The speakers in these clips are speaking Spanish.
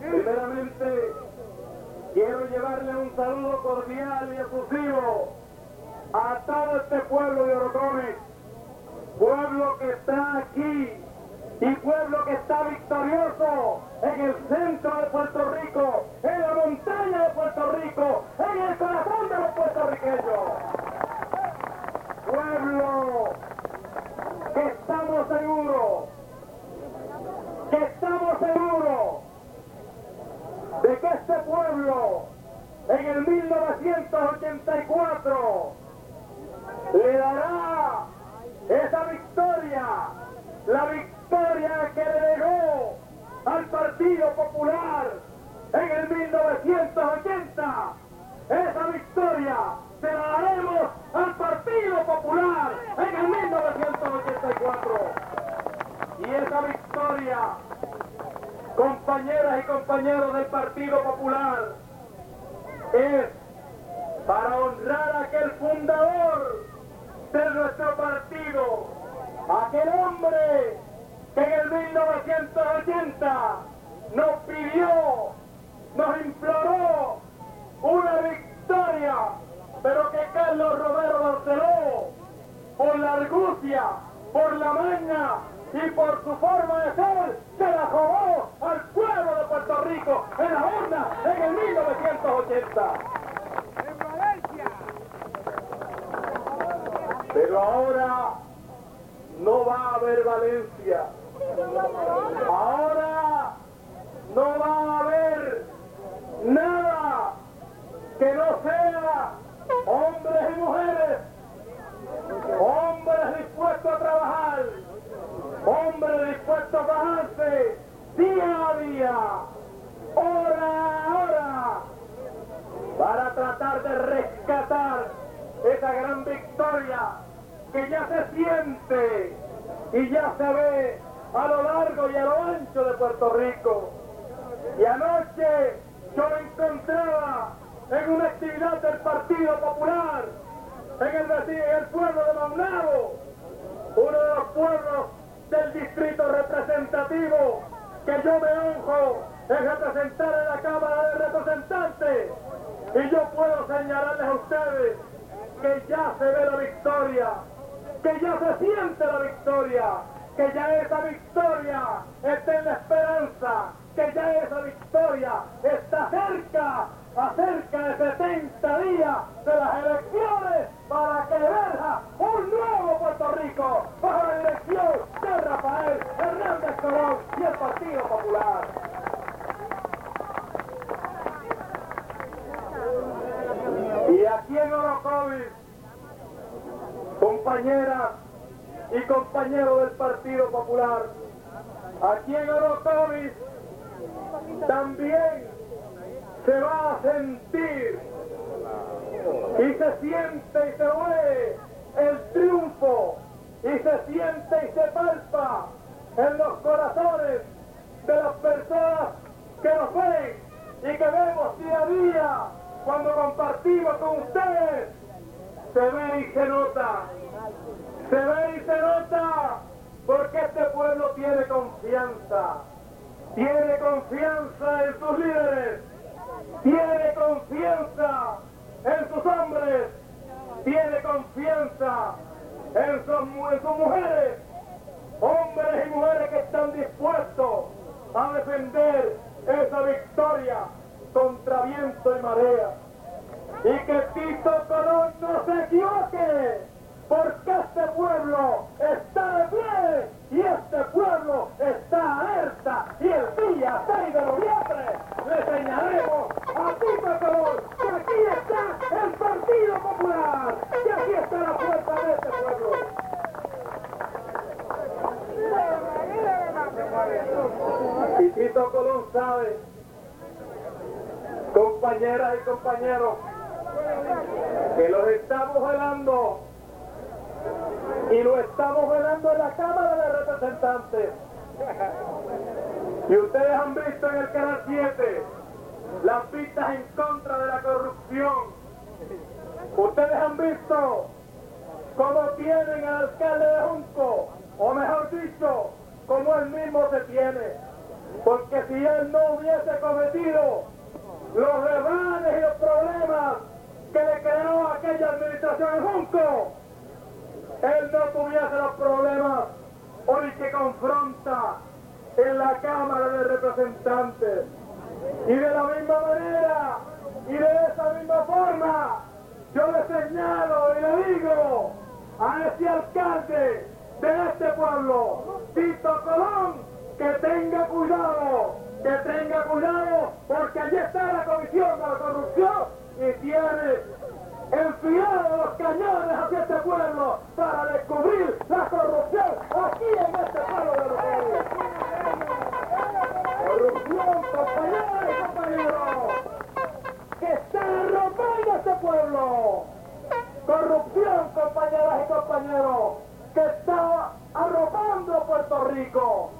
Primeramente, llevarle un saludo cordial y efusivo a todo este pueblo de Orocones, pueblo que está aquí y pueblo que está victorioso en el centro de Puerto Rico, en la montaña de Puerto Rico, en el corazón de los puertorriqueños. Pueblo que estamos seguros, que estamos seguros de que este pueblo en el 1984 le dará esa victoria, la victoria que le legó al Partido Popular en el 1980. Esa victoria se la daremos al Partido Popular en el 1984. Y esa victoria compañeras y compañeros del Partido Popular, es para honrar a aquel fundador de nuestro partido, aquel hombre que en el 1980 nos pidió, nos imploró una victoria, pero que Carlos Romero Barceló, por la argucia, por la maña, y por su forma de ser se la robó al pueblo de Puerto Rico en la urna en el 1980. ¡En Valencia! Pero ahora no va a haber Valencia. Ahora no va a haber nada que no sea hombres y mujeres, hombres dispuestos a trabajar, hombre dispuesto a bajarse día a día, hora a hora, para tratar de rescatar esa gran victoria que ya se siente y ya se ve a lo largo y a lo ancho de Puerto Rico. Y anoche yo me encontraba en una actividad del Partido Popular en el, en el pueblo de Maunabo, uno de los pueblos del distrito representativo que yo me honro en representar en la Cámara de Representantes. Y yo puedo señalarles a ustedes que ya se ve la victoria, que ya se siente la victoria, que ya esa victoria está en la esperanza, que ya esa victoria está cerca, a cerca de 70 días de las elecciones para que emerja un nuevo Puerto Rico bajo la dirección de Rafael Hernández Colón y el Partido Popular. Y aquí en Orocovis, compañeras y compañeros del Partido Popular, aquí en Orocovis también se va a sentir y se siente y se ve el triunfo. Y se siente y se palpa en los corazones de las personas que nos ven y que vemos día a día cuando compartimos con ustedes. Se ve y se nota, se ve y se nota porque este pueblo tiene confianza, tiene confianza en sus líderes, tiene confianza en sus hombres, tiene confianza en sus, mujeres, hombres y mujeres que están dispuestos a defender esa victoria contra viento y marea. Y que Tito Colón no se equivoque, porque este pueblo está de pie y este pueblo está alerta. Y el día 6 de noviembre le señalaremos a Tito Colón que aquí está el Partido Popular, que aquí está la fuerza de este pueblo. Y Tito Colón sabe compañeras y compañeros, que los estamos velando y lo estamos velando en la Cámara de Representantes. Y ustedes han visto en el Canal 7 las pistas en contra de la corrupción. Ustedes han visto cómo tienen al alcalde de Junco, o mejor dicho, cómo él mismo se tiene. Porque si él no hubiese cometido los rebanes y los problemas que le creó aquella administración en Junco, él no tuviese los problemas hoy que confronta en la Cámara de Representantes. Y de la misma manera, y de esa misma forma, yo le señalo y le digo a este alcalde de este pueblo, Tito Colón, que tenga cuidado, que tenga cuidado, porque allí está la Comisión de la Corrupción y tiene enfilado los cañones hacia este pueblo para descubrir la corrupción aquí en este pueblo de los Corrupción, compañeros y compañeros, que está rompiendo este pueblo. Corrupción, compañeras y compañeros, que está arropando Puerto Rico.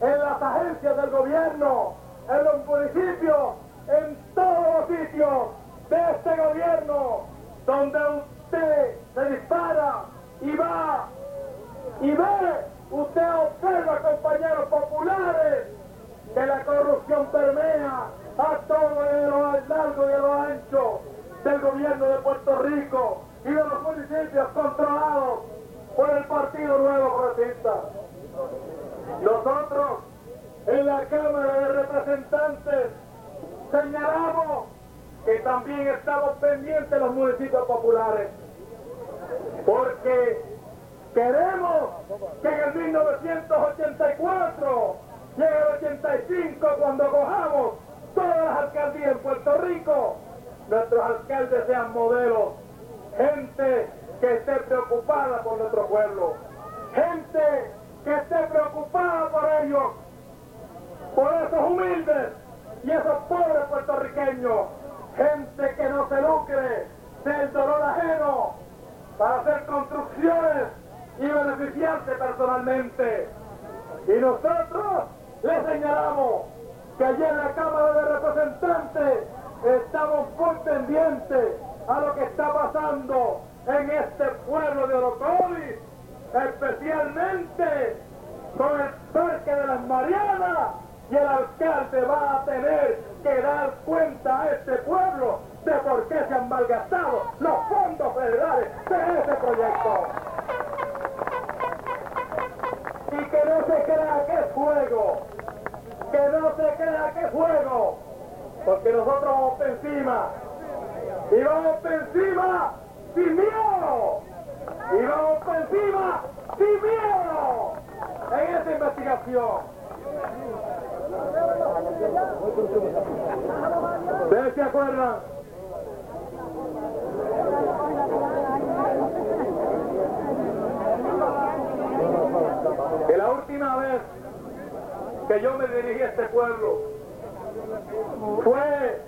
En las agencias del gobierno, en los municipios, en todos los sitios de este gobierno, donde usted se dispara y va y ve, usted observa, compañeros populares, que la corrupción permea a todo el largo y a lo ancho del gobierno de Puerto Rico y de los municipios controlados por el Partido Nuevo Progresista. Nosotros en la Cámara de Representantes señalamos que también estamos pendientes los municipios populares, porque queremos que en el 1984 llegue el 85 cuando cojamos todas las alcaldías en Puerto Rico, nuestros alcaldes sean modelos, gente que esté preocupada por nuestro pueblo, gente que esté preocupada por ellos, por esos humildes y esos pobres puertorriqueños, gente que no se lucre del dolor ajeno para hacer construcciones y beneficiarse personalmente. Y nosotros les señalamos que allí en la Cámara de Representantes estamos muy a lo que está pasando en este pueblo de Orocovis especialmente con el Parque de las Marianas, y el alcalde va a tener que dar cuenta a este pueblo de por qué se han malgastado los fondos federales de ese proyecto. Y que no se crea que es fuego, que no se crea que es fuego, porque nosotros vamos encima, y vamos por encima sin miedo y vamos por encima sin miedo en esta investigación. ¿Ustedes se acuerdan? Que la última vez que yo me dirigí a este pueblo fue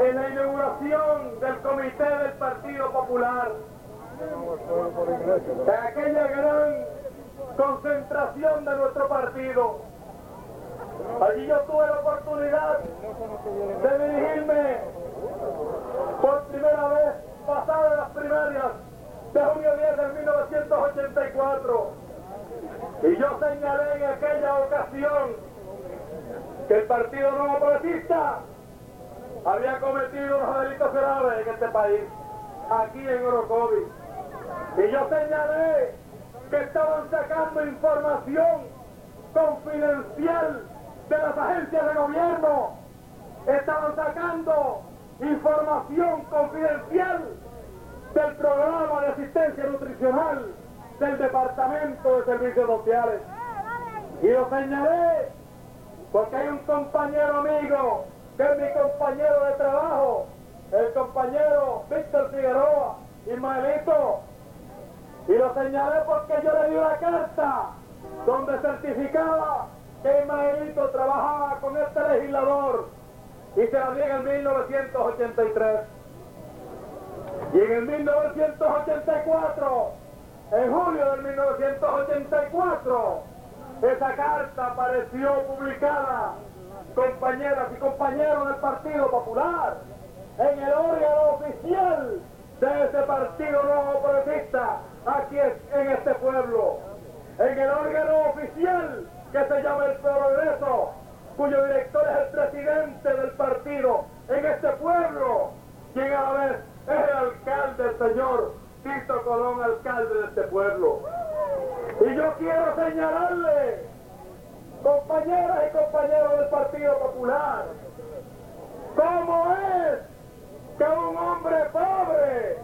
en la inauguración del Comité del Partido Popular de aquella gran concentración de nuestro partido. Allí yo tuve la oportunidad de dirigirme por primera vez pasadas las primarias de junio 10 de 1984. Y yo señalé en aquella ocasión que el Partido Nuevo Progresista había cometido unos delitos graves en este país, aquí en Orocovis. Y yo señalé que estaban sacando información confidencial de las agencias de gobierno. Estaban sacando información confidencial del programa de asistencia nutricional del Departamento de Servicios Sociales. Y lo señalé porque hay un compañero amigo, que es mi compañero de trabajo, el compañero Víctor Figueroa, Ismaelito, y lo señalé porque yo le di una carta donde certificaba que Ismaelito trabajaba con este legislador y se la di en el 1983. Y en el 1984, en julio del 1984, esa carta apareció publicada, compañeras y compañeros del Partido Popular, en el órgano oficial de ese partido nuevo progresista aquí en este pueblo, en el órgano oficial que se llama el Progreso, cuyo director es el presidente del partido en este pueblo, quien a la vez es el alcalde, el señor Tito Colón, alcalde de este pueblo. Y yo quiero señalarle, compañeras y compañeros del Partido Popular, cómo es que un hombre pobre,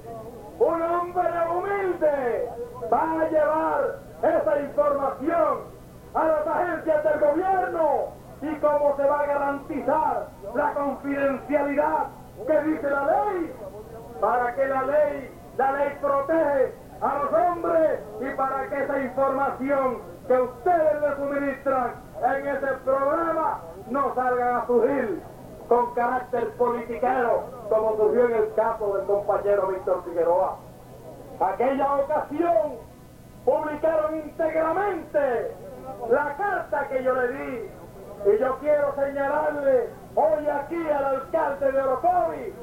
un hombre humilde, va a llevar esa información a las agencias del gobierno y cómo se va a garantizar la confidencialidad que dice la ley, para que la ley, la ley protege a los hombres y para que esa información que ustedes le suministran en ese programa no salga a surgir con carácter politiquero, como surgió en el caso del compañero Víctor Figueroa. Aquella ocasión publicaron íntegramente la carta que yo le di y yo quiero señalarle hoy aquí al alcalde de Orocovi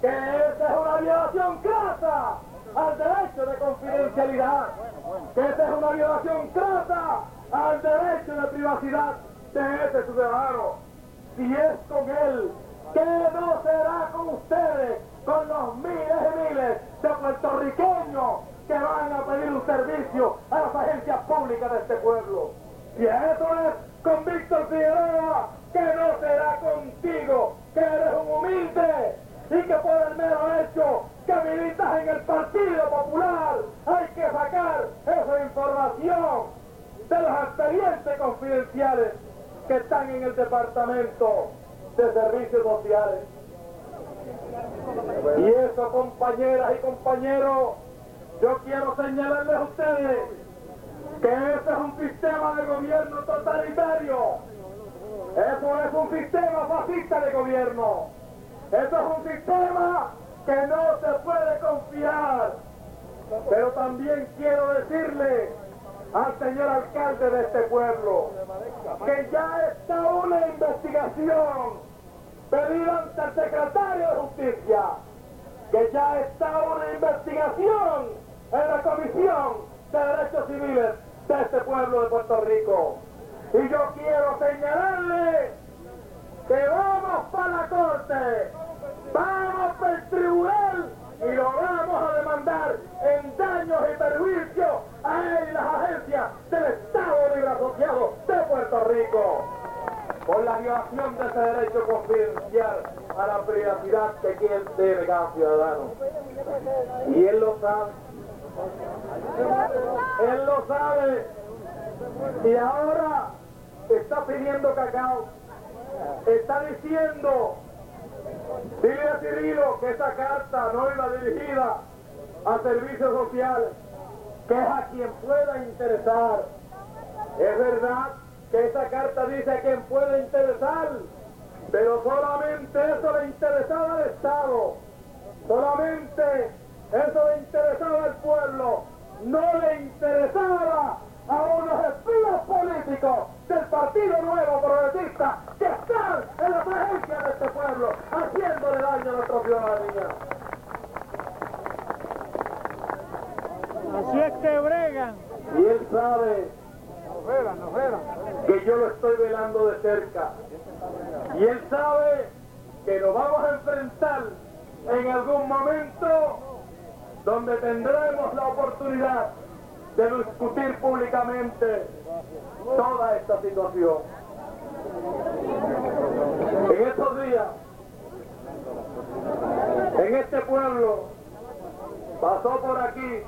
que esa es una violación crasa al derecho de confidencialidad, que esa es una violación crasa al derecho de privacidad de ese ciudadano. Si es con él, ¿qué no será con ustedes, con los miles y miles de puertorriqueños que van a pedir un servicio a las agencias públicas de este pueblo? Si eso es con Víctor Figueroa, que no será contigo, que eres un humilde y que por el mero hecho que militas en el Partido Popular hay que sacar esa información de los expedientes confidenciales que están en el Departamento de Servicios Sociales. Y eso, compañeras y compañeros, yo quiero señalarles a ustedes que ese es un sistema de gobierno totalitario. Eso es un sistema fascista de gobierno. Eso es un sistema que no se puede confiar. Pero también quiero decirle al señor alcalde de este pueblo que ya está una investigación pedida ante el secretario de Justicia, que ya está una investigación en la Comisión de Derechos Civiles de este pueblo de Puerto Rico. Y yo quiero señalarle que vamos para la corte, vamos para el tribunal y lo vamos a demandar en daños y perjuicios a él y las agencias del Estado Libre Asociado de Puerto Rico por la violación de ese derecho confidencial a la privacidad que quien debe cada ciudadano. Y él lo sabe. Él lo sabe. Y ahora está pidiendo cacao. Está diciendo, dile a Cirilo que esa carta no iba dirigida a servicios sociales, que es a quien pueda interesar. Es verdad que esa carta dice a quien pueda interesar, pero solamente eso le interesaba al Estado, solamente eso le interesaba al pueblo, no le interesaba a unos espías políticos del Partido Nuevo Progresista que están en la presencia de este pueblo, haciéndole daño a nuestra ciudadanía. Así es que bregan. Y él sabe que yo lo estoy velando de cerca. Y él sabe que nos vamos a enfrentar en algún momento donde tendremos la oportunidad de discutir públicamente toda esta situación. En estos días, en este pueblo, pasó por aquí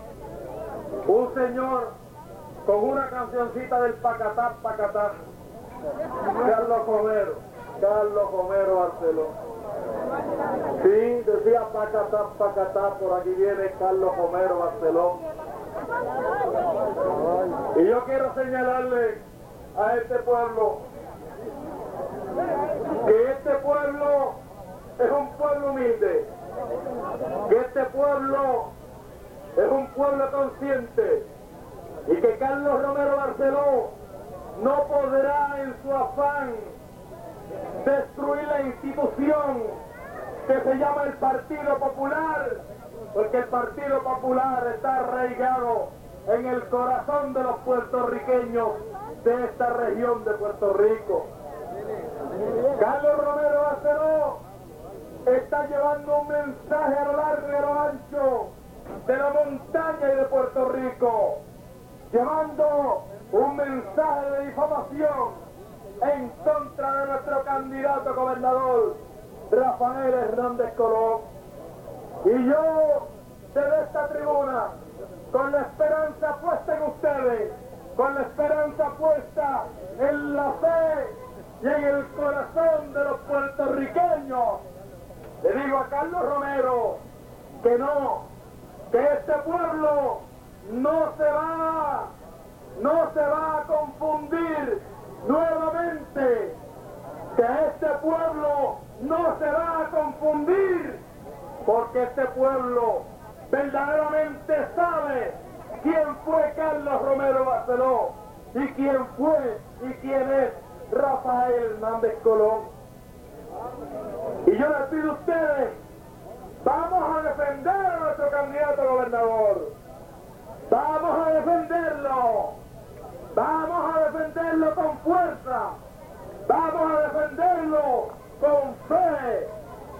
un señor con una cancioncita del Pacatá, Pacatá, Carlos Comero, Carlos Comero Barcelona. Sí, decía Pacatá, Pacatá, por aquí viene Carlos Homero Barceló. Y yo quiero señalarle a este pueblo que este pueblo es un pueblo humilde, que este pueblo es un pueblo consciente y que Carlos Romero Barceló no podrá en su afán destruir la institución que se llama el Partido Popular, porque el Partido Popular está arraigado en el corazón de los puertorriqueños de esta región de Puerto Rico. Carlos Romero Barceló está llevando un mensaje a lo largo y a lo ancho de la montaña y de Puerto Rico, llevando un mensaje de difamación en contra de nuestro candidato gobernador, Rafael Hernández Colón. Y yo, desde esta tribuna, con la esperanza puesta en ustedes, con la esperanza puesta en la fe y en el corazón de los puertorriqueños, le digo a Carlos Romero que no, que este pueblo no se va, no se va a confundir nuevamente, que este pueblo no se va a confundir, porque este pueblo verdaderamente sabe quién fue Carlos Romero Barceló y quién fue y quién es Rafael Hernández Colón. Y yo les pido a ustedes, vamos a defender a nuestro candidato gobernador. Vamos a defenderlo. Vamos a defenderlo con fuerza. Vamos a defenderlo con fe.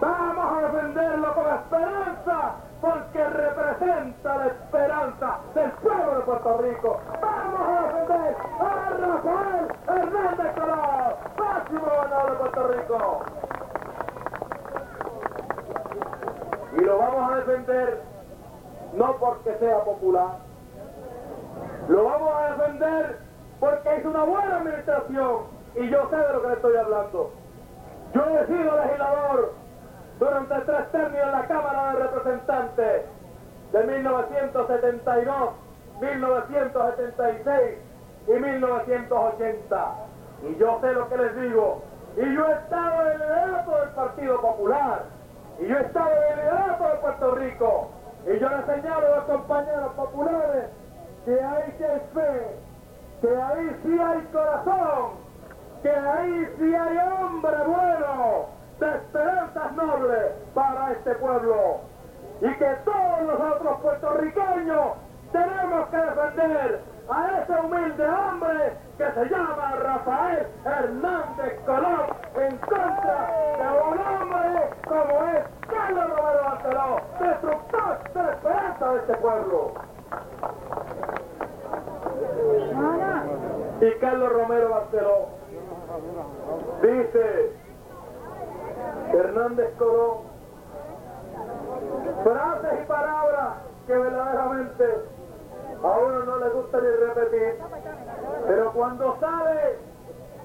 Vamos a defenderlo con esperanza, porque representa la esperanza del pueblo de Puerto Rico. Vamos a defender a Rafael Hernández Colón, máximo gobernador de Puerto Rico. Y lo vamos a defender no porque sea popular, lo vamos a defender porque es una buena administración y yo sé de lo que le estoy hablando. Yo he sido legislador durante tres términos en la Cámara de Representantes de 1972, 1976 y 1980. Y yo sé lo que les digo. Y yo he estado en el liderato del Partido Popular. Y yo he estado en el liderato de Puerto Rico. Y yo le señalo a los compañeros populares que hay que fe, que ahí sí hay corazón, que ahí sí hay hombre bueno, de esperanzas nobles para este pueblo. Y que todos nosotros puertorriqueños tenemos que defender a ese humilde hombre que se llama Rafael Hernández Colón en contra de un hombre como es Carlos Romero Barceló, destructor de la esperanza de este pueblo. Y Carlos Romero Barceló dice, Hernández Colón, frases y palabras que verdaderamente a uno no le gusta ni repetir, pero cuando sale,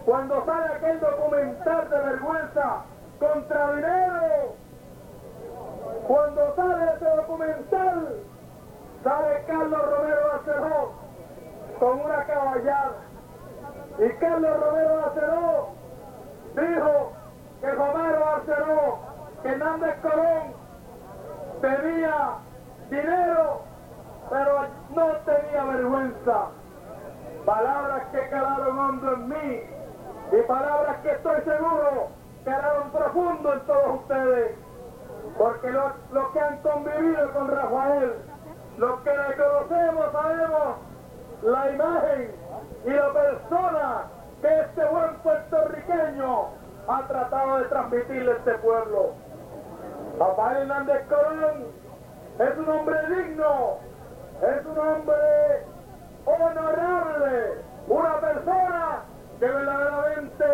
cuando sale aquel documental de vergüenza contra dinero, cuando sale ese documental, sale Carlos Romero Barceló con una caballada. Y Carlos Romero Barceló dijo que Romero Barceló, que Hernández Colón tenía dinero, pero no tenía vergüenza. Palabras que calaron hondo en mí y palabras que estoy seguro calaron profundo en todos ustedes. Porque los que han convivido con Rafael, los que le conocemos, sabemos la imagen y la persona que este buen puertorriqueño ha tratado de transmitirle a este pueblo. Rafael Hernández Colón es un hombre digno, es un hombre honorable, una persona que verdaderamente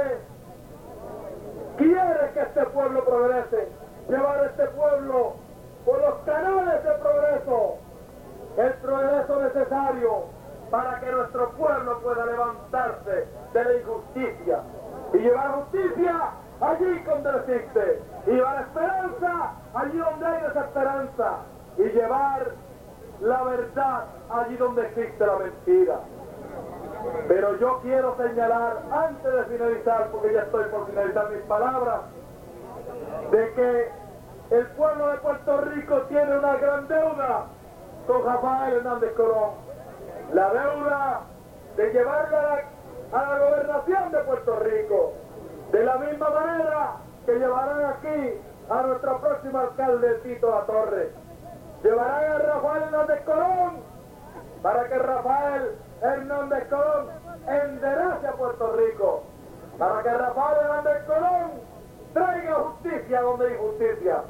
quiere que este pueblo progrese, llevar a este pueblo por los canales de progreso, el progreso necesario para que nuestro pueblo pueda levantarse de la injusticia y llevar justicia allí donde existe, y llevar esperanza allí donde hay desesperanza, y llevar la verdad allí donde existe la mentira. Pero yo quiero señalar, antes de finalizar, porque ya estoy por finalizar mis palabras, de que el pueblo de Puerto Rico tiene una gran deuda con Rafael Hernández Colón. La deuda de llevarla a la, gobernación de Puerto Rico. De la misma manera que llevarán aquí a nuestro próximo alcalde Tito La Torre. Llevarán a Rafael Hernández Colón para que Rafael Hernández Colón enderece a Puerto Rico. Para que Rafael Hernández Colón traiga justicia donde hay justicia.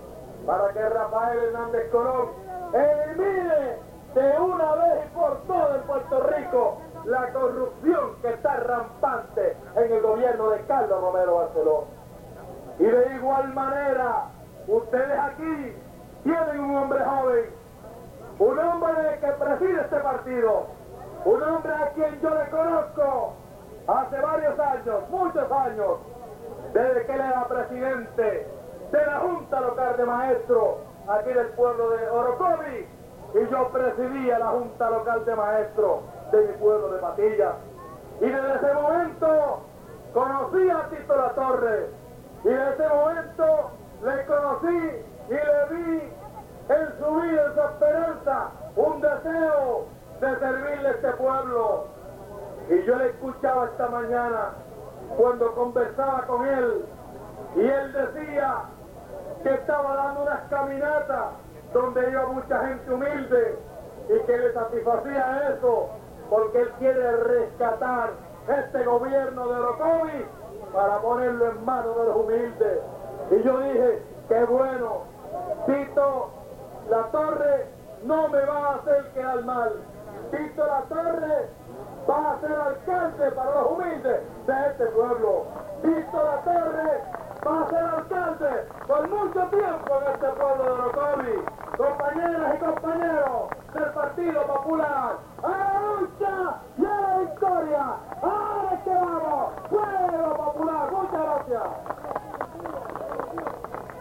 Para que Rafael Hernández Colón elimine de una vez y por todas en Puerto Rico la corrupción que está rampante en el gobierno de Carlos Romero Barceló. Y de igual manera, ustedes aquí tienen un hombre joven, un hombre que preside este partido, un hombre a quien yo le conozco hace varios años, muchos años, desde que él era presidente de la Junta Local de Maestros aquí del pueblo de Orocovi y yo presidía la Junta Local de Maestros de mi pueblo de Patilla. Y desde ese momento conocí a Tito La Torre y desde ese momento le conocí y le vi en su vida, en su esperanza, un deseo de servirle a este pueblo. Y yo le escuchaba esta mañana cuando conversaba con él y él decía que estaba dando unas caminatas donde iba mucha gente humilde y que le satisfacía eso porque él quiere rescatar este gobierno de Orocovi para ponerlo en manos de los humildes. Y yo dije, qué bueno, Tito La Torre no me va a hacer quedar mal. Tito La Torre va a ser alcalde para los humildes de este pueblo. Tito La Torre va a ser alcalde por mucho tiempo en este pueblo de Orocovi. Compañeras y compañeros del Partido Popular, ¡a la lucha y a la victoria! ¡Ahora es que vamos! ¡Pueblo Popular! ¡Muchas gracias!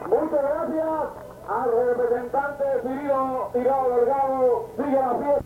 Muchas gracias al representante Cirilo Tirado Delgado. Sigue la fiesta.